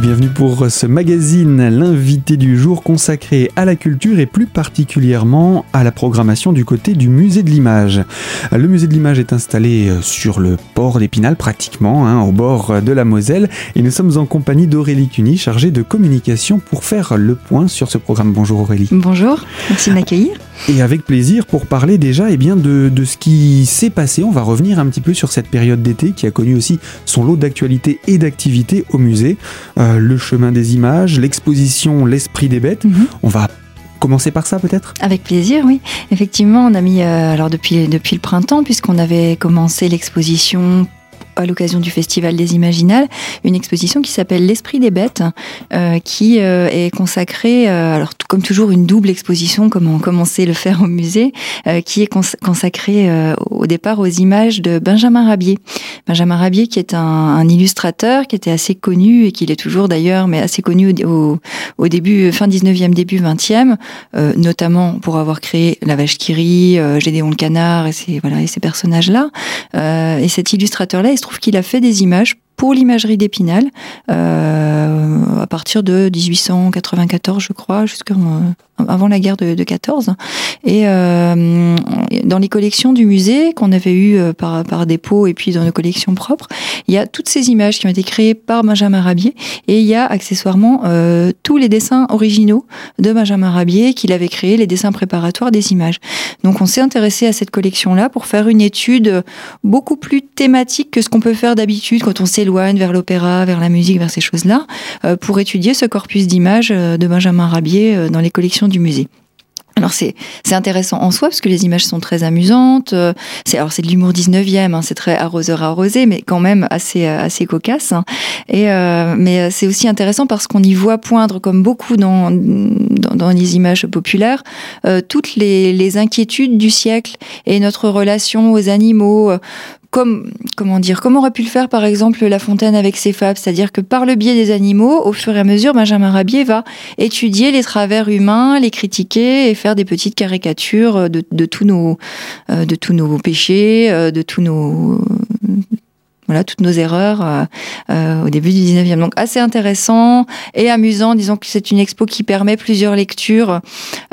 Bienvenue pour ce magazine, l'invité du jour consacré à la culture et plus particulièrement à la programmation du côté du musée de l'image. Le musée de l'image est installé sur le port d'Épinal pratiquement, hein, au bord de la Moselle, et nous sommes en compagnie d'Aurélie Cuny, chargée de communication pour faire le point sur ce programme. Bonjour Aurélie. Bonjour, merci de m'accueillir. Et avec plaisir pour parler déjà eh bien, de, de ce qui s'est passé. On va revenir un petit peu sur cette période d'été qui a connu aussi son lot d'actualités et d'activités au musée. Euh, le chemin des images, l'exposition L'esprit des bêtes. Mhm. On va commencer par ça peut-être? Avec plaisir, oui. Effectivement, on a mis, euh, alors depuis, depuis le printemps, puisqu'on avait commencé l'exposition à l'occasion du Festival des Imaginales, une exposition qui s'appelle L'Esprit des Bêtes, euh, qui euh, est consacrée, euh, alors comme toujours une double exposition, comme on commençait le faire au musée, qui est cons consacrée au départ aux images de Benjamin Rabier. Benjamin Rabier qui est un, illustrateur qui était assez connu et qui l'est toujours d'ailleurs, mais assez connu au, début, fin 19e, début 20e, euh, notamment pour avoir créé La Vache qui rit, Gédéon le Canard et ces, voilà, et ces personnages-là. et cet illustrateur-là, il se qu'il a fait des images pour l'imagerie d'Épinal euh, à partir de 1894, je crois, jusqu'avant la guerre de, de 14. Et euh, dans les collections du musée qu'on avait eues euh, par, par dépôt et puis dans nos collections propres, il y a toutes ces images qui ont été créées par Benjamin Rabier et il y a accessoirement euh, tous les dessins originaux de Benjamin Rabier qu'il avait créé, les dessins préparatoires des images. Donc on s'est intéressé à cette collection-là pour faire une étude beaucoup plus thématique que ce qu'on peut faire d'habitude quand on vers l'opéra, vers la musique, vers ces choses-là, euh, pour étudier ce corpus d'images de Benjamin Rabier euh, dans les collections du musée. Alors c'est intéressant en soi parce que les images sont très amusantes. C'est alors c'est de l'humour 19e, hein, c'est très arroseur arrosé, mais quand même assez assez cocasse. Hein. Et euh, mais c'est aussi intéressant parce qu'on y voit poindre comme beaucoup dans dans, les images populaires euh, toutes les inquiétudes du siècle et notre relation aux animaux. Comme, comment dire, comme aurait pu le faire par exemple La Fontaine avec ses fables, c'est-à-dire que par le biais des animaux, au fur et à mesure, Benjamin Rabier va étudier les travers humains, les critiquer et faire des petites caricatures de, de tous nos, euh, de tous nos péchés, euh, de tous nos voilà toutes nos erreurs euh, euh, au début du 19e. Donc assez intéressant et amusant. Disons que c'est une expo qui permet plusieurs lectures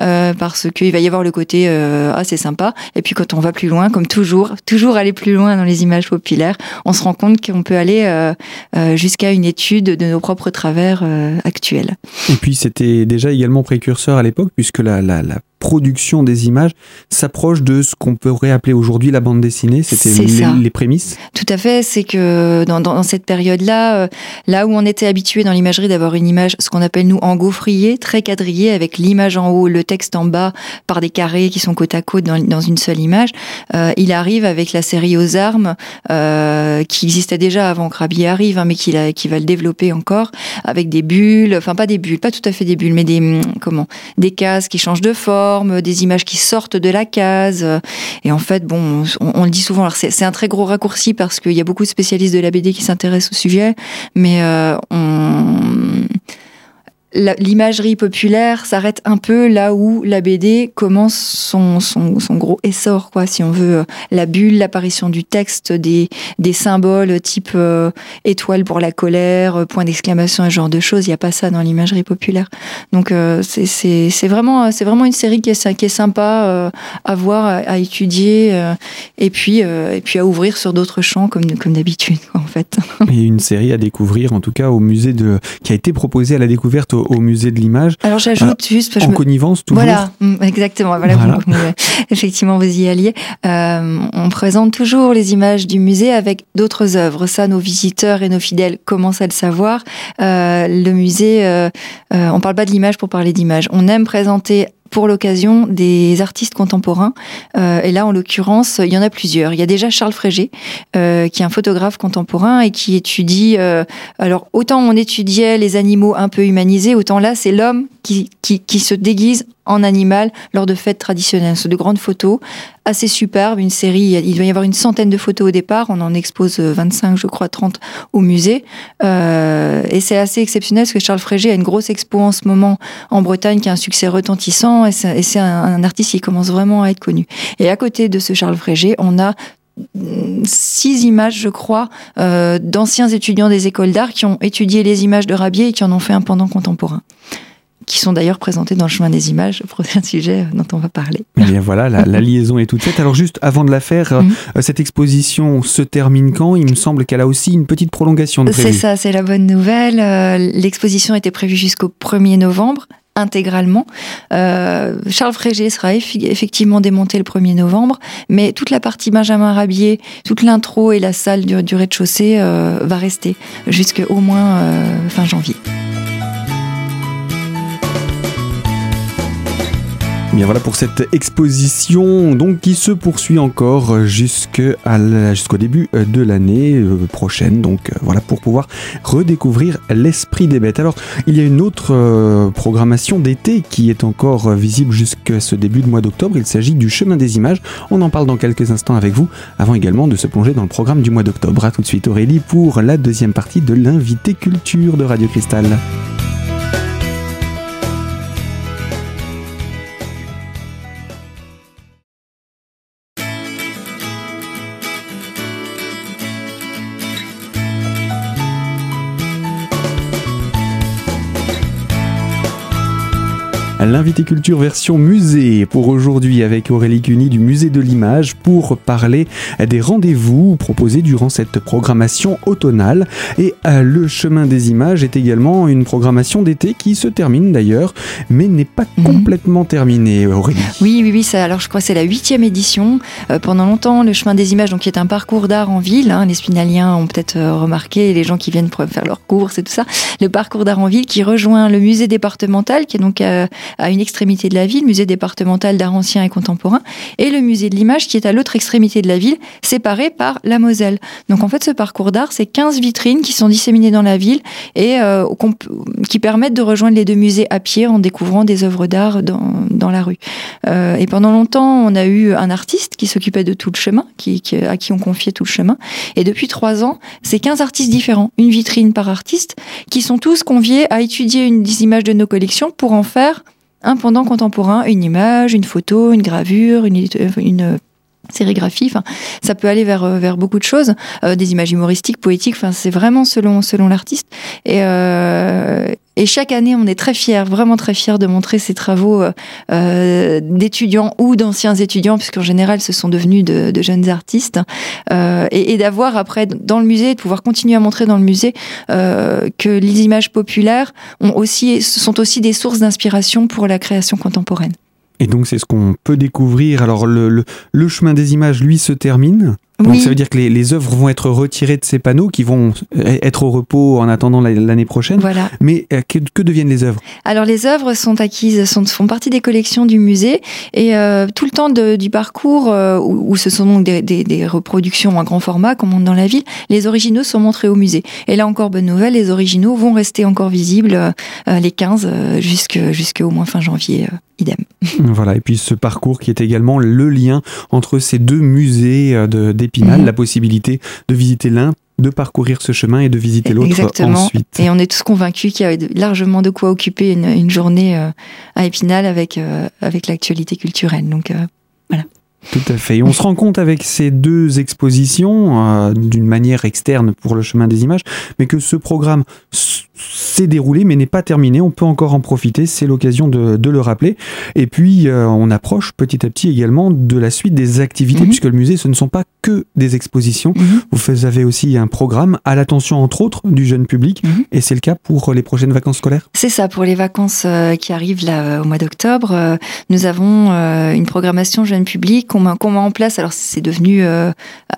euh, parce qu'il va y avoir le côté euh, assez sympa. Et puis quand on va plus loin, comme toujours, toujours aller plus loin dans les images populaires, on se rend compte qu'on peut aller euh, euh, jusqu'à une étude de nos propres travers actuels. Et puis c'était déjà également précurseur à l'époque puisque la, la, la production des images s'approche de ce qu'on pourrait appeler aujourd'hui la bande dessinée. C'était les, les, prémices. Tout à fait. C'est que dans, dans, cette période-là, euh, là où on était habitué dans l'imagerie d'avoir une image, ce qu'on appelle nous engaufrier, très quadrillée, avec l'image en haut, le texte en bas, par des carrés qui sont côte à côte dans, dans une seule image, euh, il arrive avec la série aux armes, euh, qui existait déjà avant que Rabier arrive, hein, mais qui, a, qui va le développer encore, avec des bulles, enfin pas des bulles, pas tout à fait des bulles, mais des hum, comment, des cases qui changent de forme des images qui sortent de la case. Et en fait, bon, on, le dit souvent, alors c'est un très gros raccourci parce qu'il y a beaucoup de spécialistes de la BD qui s'intéressent au sujet, mais euh, on l'imagerie populaire s'arrête un peu là où la BD commence son, son, son, gros essor, quoi, si on veut. La bulle, l'apparition du texte, des, des symboles type euh, étoile pour la colère, point d'exclamation, ce genre de choses. Il n'y a pas ça dans l'imagerie populaire. Donc euh, c'est vraiment, vraiment une série qui est, qui est sympa euh, à voir, à, à étudier, euh, et puis et puis à ouvrir sur d'autres champs comme comme d'habitude, en fait. Et une série à découvrir, en tout cas au musée de, qui a été proposée à la découverte au, au musée de l'image. Alors j'ajoute euh, juste en me... connivence toujours. Voilà, mm, exactement. Voilà, voilà. Vous, vous, effectivement, vous y alliez. Euh, on présente toujours les images du musée avec d'autres œuvres. Ça, nos visiteurs et nos fidèles commencent à le savoir. Euh, le musée, euh, on parle pas de l'image pour parler d'image. On aime présenter pour l'occasion des artistes contemporains. Euh, et là, en l'occurrence, il y en a plusieurs. Il y a déjà Charles Frégé, euh, qui est un photographe contemporain et qui étudie. Euh, alors, autant on étudiait les animaux un peu humanisés, autant là, c'est l'homme qui, qui, qui se déguise en animal lors de fêtes traditionnelles. C'est de grandes photos, assez superbes, une série, il doit y avoir une centaine de photos au départ, on en expose 25, je crois, 30 au musée. Euh, et c'est assez exceptionnel parce que Charles Frégé a une grosse expo en ce moment en Bretagne qui a un succès retentissant et c'est un, artiste qui commence vraiment à être connu. Et à côté de ce Charles Frégé, on a six images, je crois, euh, d'anciens étudiants des écoles d'art qui ont étudié les images de Rabier et qui en ont fait un pendant contemporain qui sont d'ailleurs présentées dans le chemin des images, le prochain sujet dont on va parler. Et eh bien voilà, la, liaison est toute faite. Alors juste avant de la faire, mhm. euh, cette exposition se termine quand? Il me semble qu'elle a aussi une petite prolongation de C'est ça, c'est la bonne nouvelle. Euh, l'exposition était prévue jusqu'au 1er novembre intégralement. Euh, Charles Frégé sera effectivement démonté le 1er novembre, mais toute la partie Benjamin Rabier, toute l'intro et la salle du, rez-de-chaussée euh, va rester jusqu'au moins euh, fin janvier. Bien voilà pour cette exposition qui se poursuit encore jusqu'au début euh, de l'année euh, prochaine. Donc euh, voilà pour pouvoir redécouvrir l'esprit des bêtes. Alors il y a une autre programmation d'été qui est encore visible jusqu'à ce début de mois d'octobre. Il s'agit du chemin des images. On en parle dans quelques instants avec vous avant également de se plonger dans le programme du mois d'octobre. A tout de suite Aurélie pour la deuxième partie de l'invité culture de Radio Cristal. L'invité culture version musée pour aujourd'hui avec Aurélie Cuny du musée de l'image pour parler des rendez-vous proposés durant cette programmation automnale. Et euh, le chemin des images est également une programmation d'été qui se termine d'ailleurs, mais n'est pas mhm. complètement terminée, Aurélie. Oui, oui, oui. Ça, alors je crois que c'est la huitième édition. Euh, pendant longtemps, le chemin des images, donc qui est un parcours d'art en ville. Hein, les Spinaliens ont peut-être euh, remarqué, les gens qui viennent pour faire leurs courses et tout ça. Le parcours d'art en ville qui rejoint le musée départemental, qui est donc à une extrémité de la ville, musée départemental d'art ancien et contemporain, et le musée de l'image qui est à l'autre extrémité de la ville, séparé par la Moselle. Donc en fait, ce parcours d'art, c'est 15 vitrines qui sont disséminées dans la ville et euh, qui permettent de rejoindre les deux musées à pied en découvrant des œuvres d'art dans, dans, la rue. Euh, et pendant longtemps, on a eu un artiste qui s'occupait de tout le chemin, qui, à qui on confiait tout le chemin. Et depuis trois ans, c'est 15 artistes différents, une vitrine par artiste, qui sont tous conviés à étudier une des images de nos collections pour en faire un pendant contemporain, une image, une photo, une gravure, une, une sérigraphie. Enfin, ça peut aller vers euh, vers beaucoup de choses, euh, des images humoristiques, poétiques. Enfin, c'est vraiment selon selon l'artiste. Et euh, et chaque année, on est très fiers, vraiment très fiers de montrer ces travaux euh, d'étudiants ou d'anciens étudiants, puisqu'en général, ce sont devenus de, de jeunes artistes, euh, et, et d'avoir après dans le musée, de pouvoir continuer à montrer dans le musée euh, que les images populaires ont aussi, sont aussi des sources d'inspiration pour la création contemporaine. Et donc c'est ce qu'on peut découvrir. Alors le, le, chemin des images, lui, se termine. Donc ça veut dire que les, les, œuvres vont être retirées de ces panneaux qui vont euh, être au repos en attendant l'année prochaine. Voilà. Mais euh, que, que, deviennent les œuvres? Alors les œuvres sont acquises, sont, font partie des collections du musée et euh, tout le temps de, du parcours euh, où, où, ce sont donc des, des, des, reproductions en grand format comme monte dans la ville, les originaux sont montrés au musée. Et là encore bonne nouvelle, les originaux vont rester encore visibles les 15 jusqu'au moins fin janvier idem. Voilà, et puis ce parcours qui est également le lien entre ces deux musées d'Épinal, mhm. la possibilité de visiter l'un de parcourir ce chemin et de visiter l'autre ensuite. Et on est tous convaincus qu'il y a largement de quoi occuper une, journée euh, à Épinal avec, euh, avec l'actualité culturelle. Donc euh, voilà. Tout à fait. Et on se rend compte avec ces deux expositions, d'une manière externe pour le chemin des images, mais que ce programme s'est déroulé mais n'est pas terminé. On peut encore en profiter, c'est l'occasion de, de, le rappeler. Et puis euh, on approche petit à petit également de la suite des activités, mhm. puisque le musée ce ne sont pas que des expositions. Mhm. Vous avez aussi un programme à l'attention entre autres du jeune public, mhm. et c'est le cas pour les prochaines vacances scolaires. C'est ça pour les vacances euh, qui arrivent là euh, au mois d'octobre. nous avons une programmation jeune public qu'on met, en place. Alors c'est devenu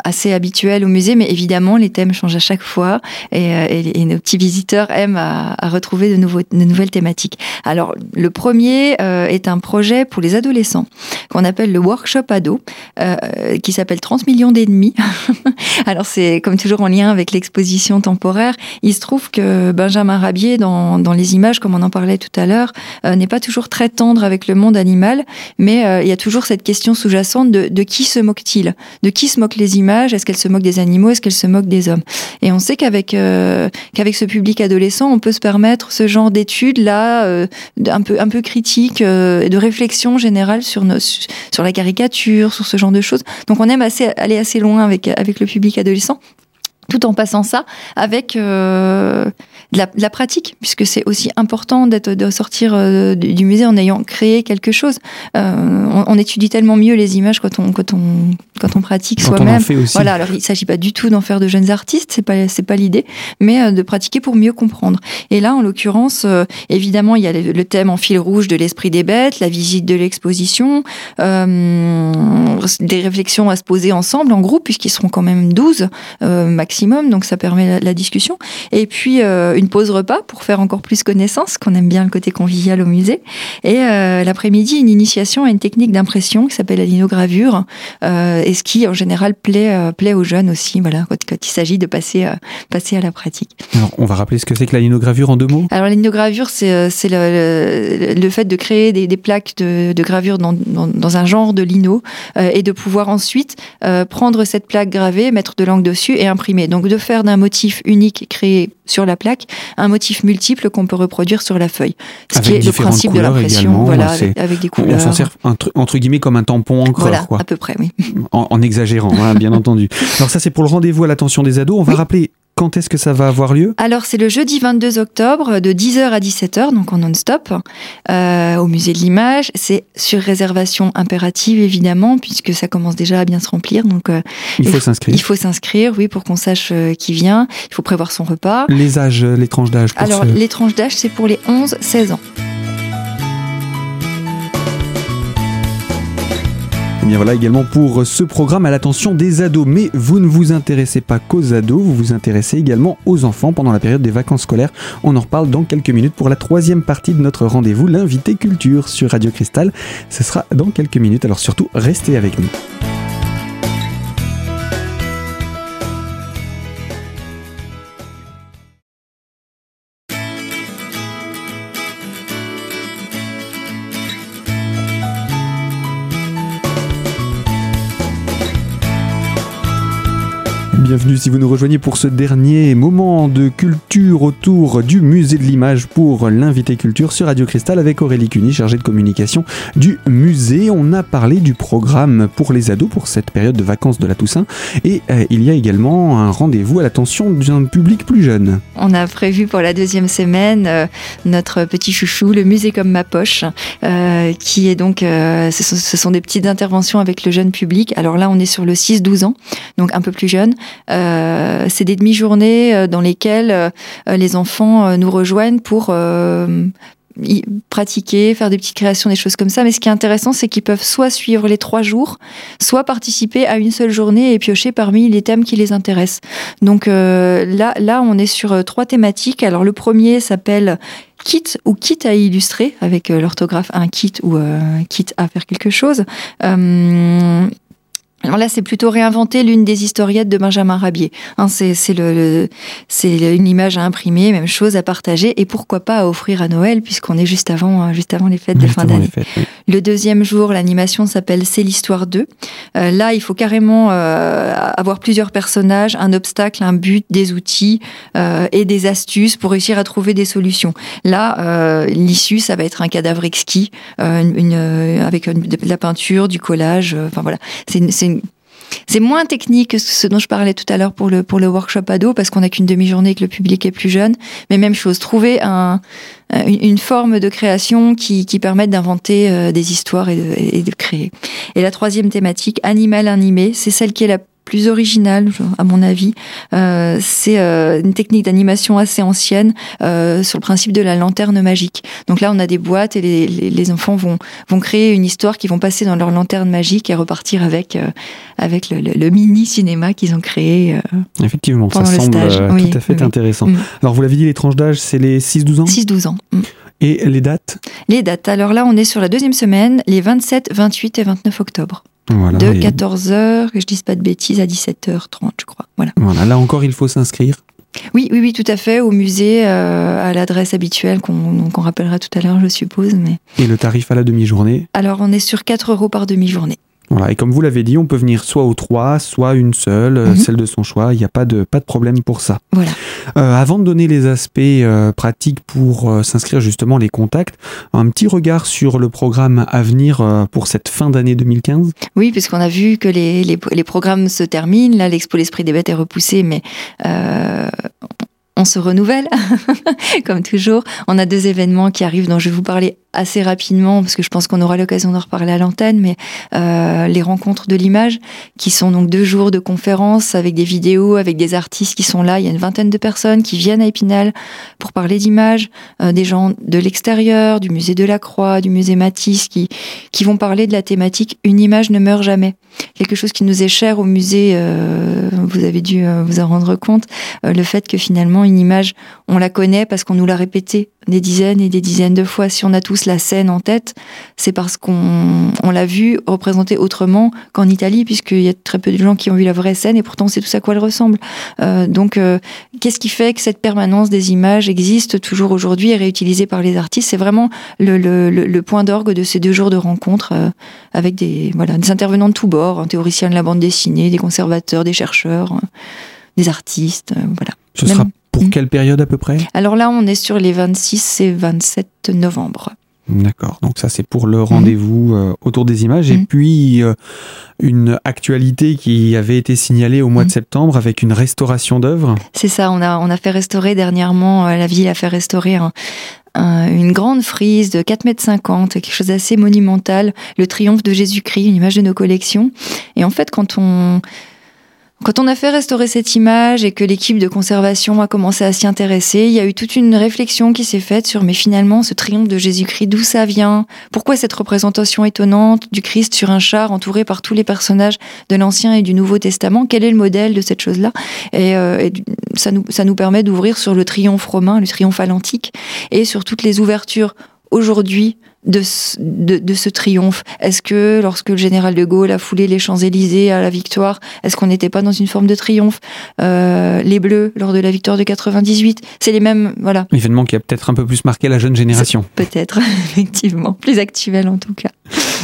assez habituel au musée, mais évidemment les thèmes changent à chaque fois et, et, et nos petits visiteurs aiment à, retrouver de, nouvelles thématiques. Alors, le premier euh, est un projet pour les adolescents qu'on appelle le workshop ado, euh, qui s'appelle 30 millions d'ennemis. Alors, c'est comme toujours en lien avec l'exposition temporaire. Il se trouve que Benjamin Rabier, dans, les images, comme on en parlait tout à l'heure, euh, n'est pas toujours très tendre avec le monde animal, mais il y a toujours cette question sous-jacente de, qui se moque-t-il? De qui se moquent les images? Est-ce qu'elles se moquent des animaux? Est-ce qu'elles se moquent des hommes? Et on sait qu'avec ce public adolescent, on peut se permettre ce genre d'études là, euh, un peu un peu critique euh, et de réflexion générale sur la caricature, sur ce genre de choses. Donc on aime aller assez loin avec le public adolescent tout en passant ça avec euh, de, la, pratique, puisque c'est aussi important d'être de sortir euh, du musée en ayant créé quelque chose. Euh, on, étudie tellement mieux les images quand on quand on quand on pratique soi-même. Voilà, alors il s'agit pas du tout d'en faire de jeunes artistes, c'est pas c'est pas l'idée, mais de pratiquer pour mieux comprendre. Et là, en l'occurrence, évidemment, il y a le, thème en fil rouge de l'esprit des bêtes, la visite de l'exposition, des réflexions à se poser ensemble en groupe, puisqu'ils seront quand même 12 maximum donc ça permet la, discussion. Et puis euh, une pause repas pour faire encore plus connaissance, qu'on aime bien le côté convivial au musée. Et euh, l'après-midi, une initiation à une technique d'impression qui s'appelle la linogravure, euh, et ce qui en général plaît, plaît aux jeunes aussi, voilà, quand, il s'agit de passer, passer à la pratique. Alors, on va rappeler ce que c'est que la linogravure en deux mots? Alors la linogravure, c'est le, le, fait de créer des, des plaques de, de gravure dans, dans, dans, un genre de lino et de pouvoir ensuite prendre cette plaque gravée, mettre de l'encre dessus et imprimer donc de faire d'un motif unique créé sur la plaque un motif multiple qu'on peut reproduire sur la feuille. Ce qui est le principe de l'impression, voilà, avec, des couleurs. On s'en sert entre guillemets comme un tampon encre. Voilà, quoi. à peu près, oui. En, exagérant, hein, bien entendu. Alors ça c'est pour le rendez-vous à l'attention des ados. On va rappeler quand est-ce que ça va avoir lieu? Alors, c'est le jeudi 22 octobre de 10h à 17h, donc en non-stop, euh, au musée de l'image. C'est sur réservation impérative, évidemment, puisque ça commence déjà à bien se remplir. Donc, euh, il faut s'inscrire. Il faut s'inscrire, oui, pour qu'on sache euh, qui vient. Il faut prévoir son repas. Les âges, les tranches d'âge Alors, les tranches d'âge, c'est pour les 11-16 ans. Bien voilà également pour ce programme à l'attention des ados. Mais vous ne vous intéressez pas qu'aux ados, vous vous intéressez également aux enfants pendant la période des vacances scolaires. On en reparle dans quelques minutes pour la troisième partie de notre rendez-vous, l'invité culture sur Radio Cristal. Ce sera dans quelques minutes, alors surtout restez avec nous. Si vous nous rejoignez pour ce dernier moment de culture autour du musée de l'image pour l'invité culture sur Radio Cristal avec Aurélie Cuny, chargée de communication du musée. On a parlé du programme pour les ados pour cette période de vacances de la Toussaint et euh, il y a également un rendez-vous à l'attention d'un public plus jeune. On a prévu pour la deuxième semaine euh, notre petit chouchou, le musée comme ma poche, euh, qui est donc, ce, sont, des petites interventions avec le jeune public. Alors là, on est sur le 6-12 ans, donc un peu plus jeune. Euh, c'est des demi-journées euh, dans lesquelles euh, les enfants nous rejoignent pour pratiquer, faire des petites créations, des choses comme ça. Mais ce qui est intéressant, c'est qu'ils peuvent soit suivre les trois jours, soit participer à une seule journée et piocher parmi les thèmes qui les intéressent. Donc là, là, on est sur trois thématiques. Alors le premier s'appelle kit ou kit à illustrer avec l'orthographe un kit ou kit à faire quelque chose. Alors là, c'est plutôt réinventer l'une des historiettes de Benjamin Rabier. Hein, c'est le, une image à imprimer, même chose à partager, et pourquoi pas à offrir à Noël, puisqu'on est juste avant, euh, juste avant les fêtes de fin d'année. Le deuxième jour, l'animation s'appelle C'est l'histoire 2. Euh, là, il faut carrément euh, avoir plusieurs personnages, un obstacle, un but, des outils et des astuces pour réussir à trouver des solutions. Là, l'issue, ça va être un cadavre exquis, une, avec de la peinture, du collage. Enfin voilà, c'est c'est moins technique que ce dont je parlais tout à l'heure pour le, pour le workshop ado, parce qu'on n'a qu'une demi-journée et que le public est plus jeune. Mais même chose, trouver un, une forme de création qui, qui permette d'inventer euh, des histoires et de, et de créer. Et la troisième thématique, animal animé, c'est celle qui est la plus original, à mon avis. Euh, c'est euh, une technique d'animation assez ancienne euh, sur le principe de la lanterne magique. Donc là, on a des boîtes et les, les, enfants vont, vont créer une histoire qui vont passer dans leur lanterne magique et repartir avec, avec le, mini cinéma qu'ils ont créé. Effectivement, ça semble tout à fait intéressant. Mm. Alors, vous l'avez dit, les tranches d'âge, c'est les 6-12 ans 6-12 ans. Mm. Et les dates Les dates. Alors là, on est sur la deuxième semaine, les 27, 28 et 29 octobre de 14h, que je dise pas de bêtises, à 17h30, je crois. Voilà. voilà. Là encore, il faut s'inscrire. Oui, oui, oui, tout à fait, au musée, euh, à l'adresse habituelle qu'on rappellera tout à l'heure, je suppose. Mais... Et le tarif à la demi-journée? Alors, on est sur 4 euros par demi-journée. Voilà, et comme vous l'avez dit, on peut venir soit aux trois, soit une seule, euh, Mhm. celle de son choix. Il n'y a pas de, pas de problème pour ça. Voilà. Euh, avant de donner les aspects euh, pratiques pour euh, s'inscrire justement les contacts, un petit regard sur le programme à venir pour cette fin d'année 2015. Oui, puisqu'on a vu que les, les, les programmes se terminent. Là, l'expo L'Esprit des Bêtes est repoussé, mais on se renouvelle, comme toujours. On a deux événements qui arrivent dont je vais vous parler assez rapidement, parce que je pense qu'on aura l'occasion d'en reparler à l'antenne, mais euh, les rencontres de l'image, qui sont donc deux jours de conférences avec des vidéos, avec des artistes qui sont là. Il y a une vingtaine de personnes qui viennent à Épinal pour parler d'image, euh, des gens de l'extérieur, du musée de la Croix, du musée Matisse, qui, qui vont parler de la thématique Une image ne meurt jamais. Quelque chose qui nous est cher au musée, euh, vous avez dû euh, vous en rendre compte, euh, le fait que finalement une image, on la connaît parce qu'on nous l'a répétée des dizaines et des dizaines de fois. Si on a tous la scène en tête, c'est parce qu'on on l'a vue représentée autrement qu'en Italie, puisqu'il y a très peu de gens qui ont vu la vraie scène et pourtant on sait tous à quoi elle ressemble. Euh, donc, euh, qu'est-ce qui fait que cette permanence des images existe toujours aujourd'hui et réutilisée par les artistes? C'est vraiment le, le, le, le point d'orgue de ces deux jours de rencontre euh, avec des, voilà, des intervenants de tous bords, un théoricien de la bande dessinée, des conservateurs, des chercheurs, des artistes, voilà. Ce Même- sera pour Mhm. quelle période à peu près? Alors là, on est sur les 26 et 27 novembre. D'accord, donc ça c'est pour le rendez-vous euh, autour des images. Et Mhm. puis euh, une actualité qui avait été signalée au mois de Mhm. septembre avec une restauration d'œuvres. C'est ça, on a, on a fait restaurer dernièrement, euh, la ville a fait restaurer un- un- une grande frise de 4,50 mètres, quelque chose d'assez monumental, le triomphe de Jésus-Christ, une image de nos collections. Et en fait, quand on, quand on a fait restaurer cette image et que l'équipe de conservation a commencé à s'y intéresser, il y a eu toute une réflexion qui s'est faite sur mais finalement ce triomphe de Jésus-Christ, d'où ça vient? Pourquoi cette représentation étonnante du Christ sur un char entouré par tous les personnages de l'Ancien et du Nouveau Testament? Quel est le modèle de cette chose-là? Et, euh, et ça, nous, ça nous permet d'ouvrir sur le triomphe romain, le triomphe à l'antique, et sur toutes les ouvertures aujourd'hui de, ce- de, de ce triomphe Est-ce que lorsque le général de Gaulle a foulé les Champs-Élysées à la victoire, est-ce qu'on n'était pas dans une forme de triomphe Euh, Les Bleus, lors de la victoire de 98, c'est les mêmes, voilà, Événement qui a peut-être un peu plus marqué la jeune génération. peut-être, effectivement, plus actuel en tout cas.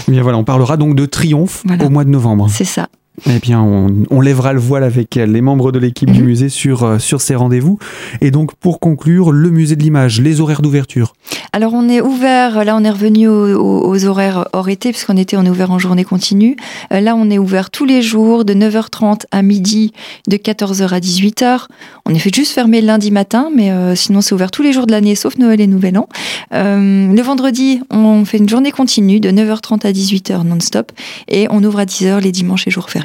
Eh bien voilà, on parlera donc de triomphe Voilà. au mois de novembre. C'est ça. Eh bien, on, on lèvera le voile avec les membres de l'équipe du Mhm. musée sur, euh, sur ces rendez-vous. Et donc, pour conclure, le musée de l'image, les horaires d'ouverture. Alors on est ouvert, là on est revenu aux, aux- aux horaires hors été, puisqu'en été on est ouvert en journée continue. Euh, là on est ouvert tous les jours de 9h30 à midi, de 14h à 18h. On est fait juste fermé le lundi matin, mais euh, sinon c'est ouvert tous les jours de l'année, sauf Noël et Nouvel An. Le vendredi, on fait une journée continue de 9h30 à 18h non-stop, et on ouvre à 10h les dimanches et jours fériés.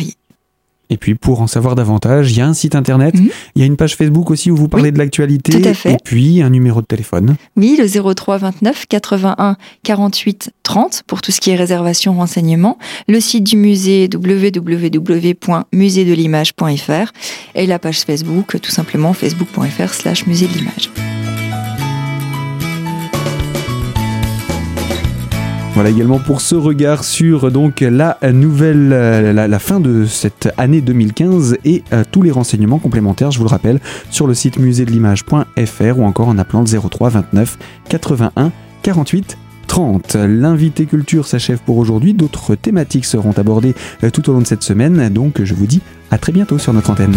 Et puis, pour en savoir davantage, il y a un site internet, Mhm. il y a une page Facebook aussi où vous parlez de l'actualité. Et puis, un numéro de téléphone. Oui, le 03 29 81 48 30 pour tout ce qui est réservation, renseignement. Le site du musée www.musédelimage.fr et la page Facebook, tout simplement facebook.fr slash musée de l'image. Voilà également pour ce regard sur donc la nouvelle, euh, la, fin de cette année 2015 et euh, tous les renseignements complémentaires, je vous le rappelle, sur le site musédelimage.fr ou encore en appelant le 03 29 81 48 30. L'invité culture s'achève pour aujourd'hui. D'autres thématiques seront abordées euh, tout au long de cette semaine. Donc je vous dis à très bientôt sur notre antenne.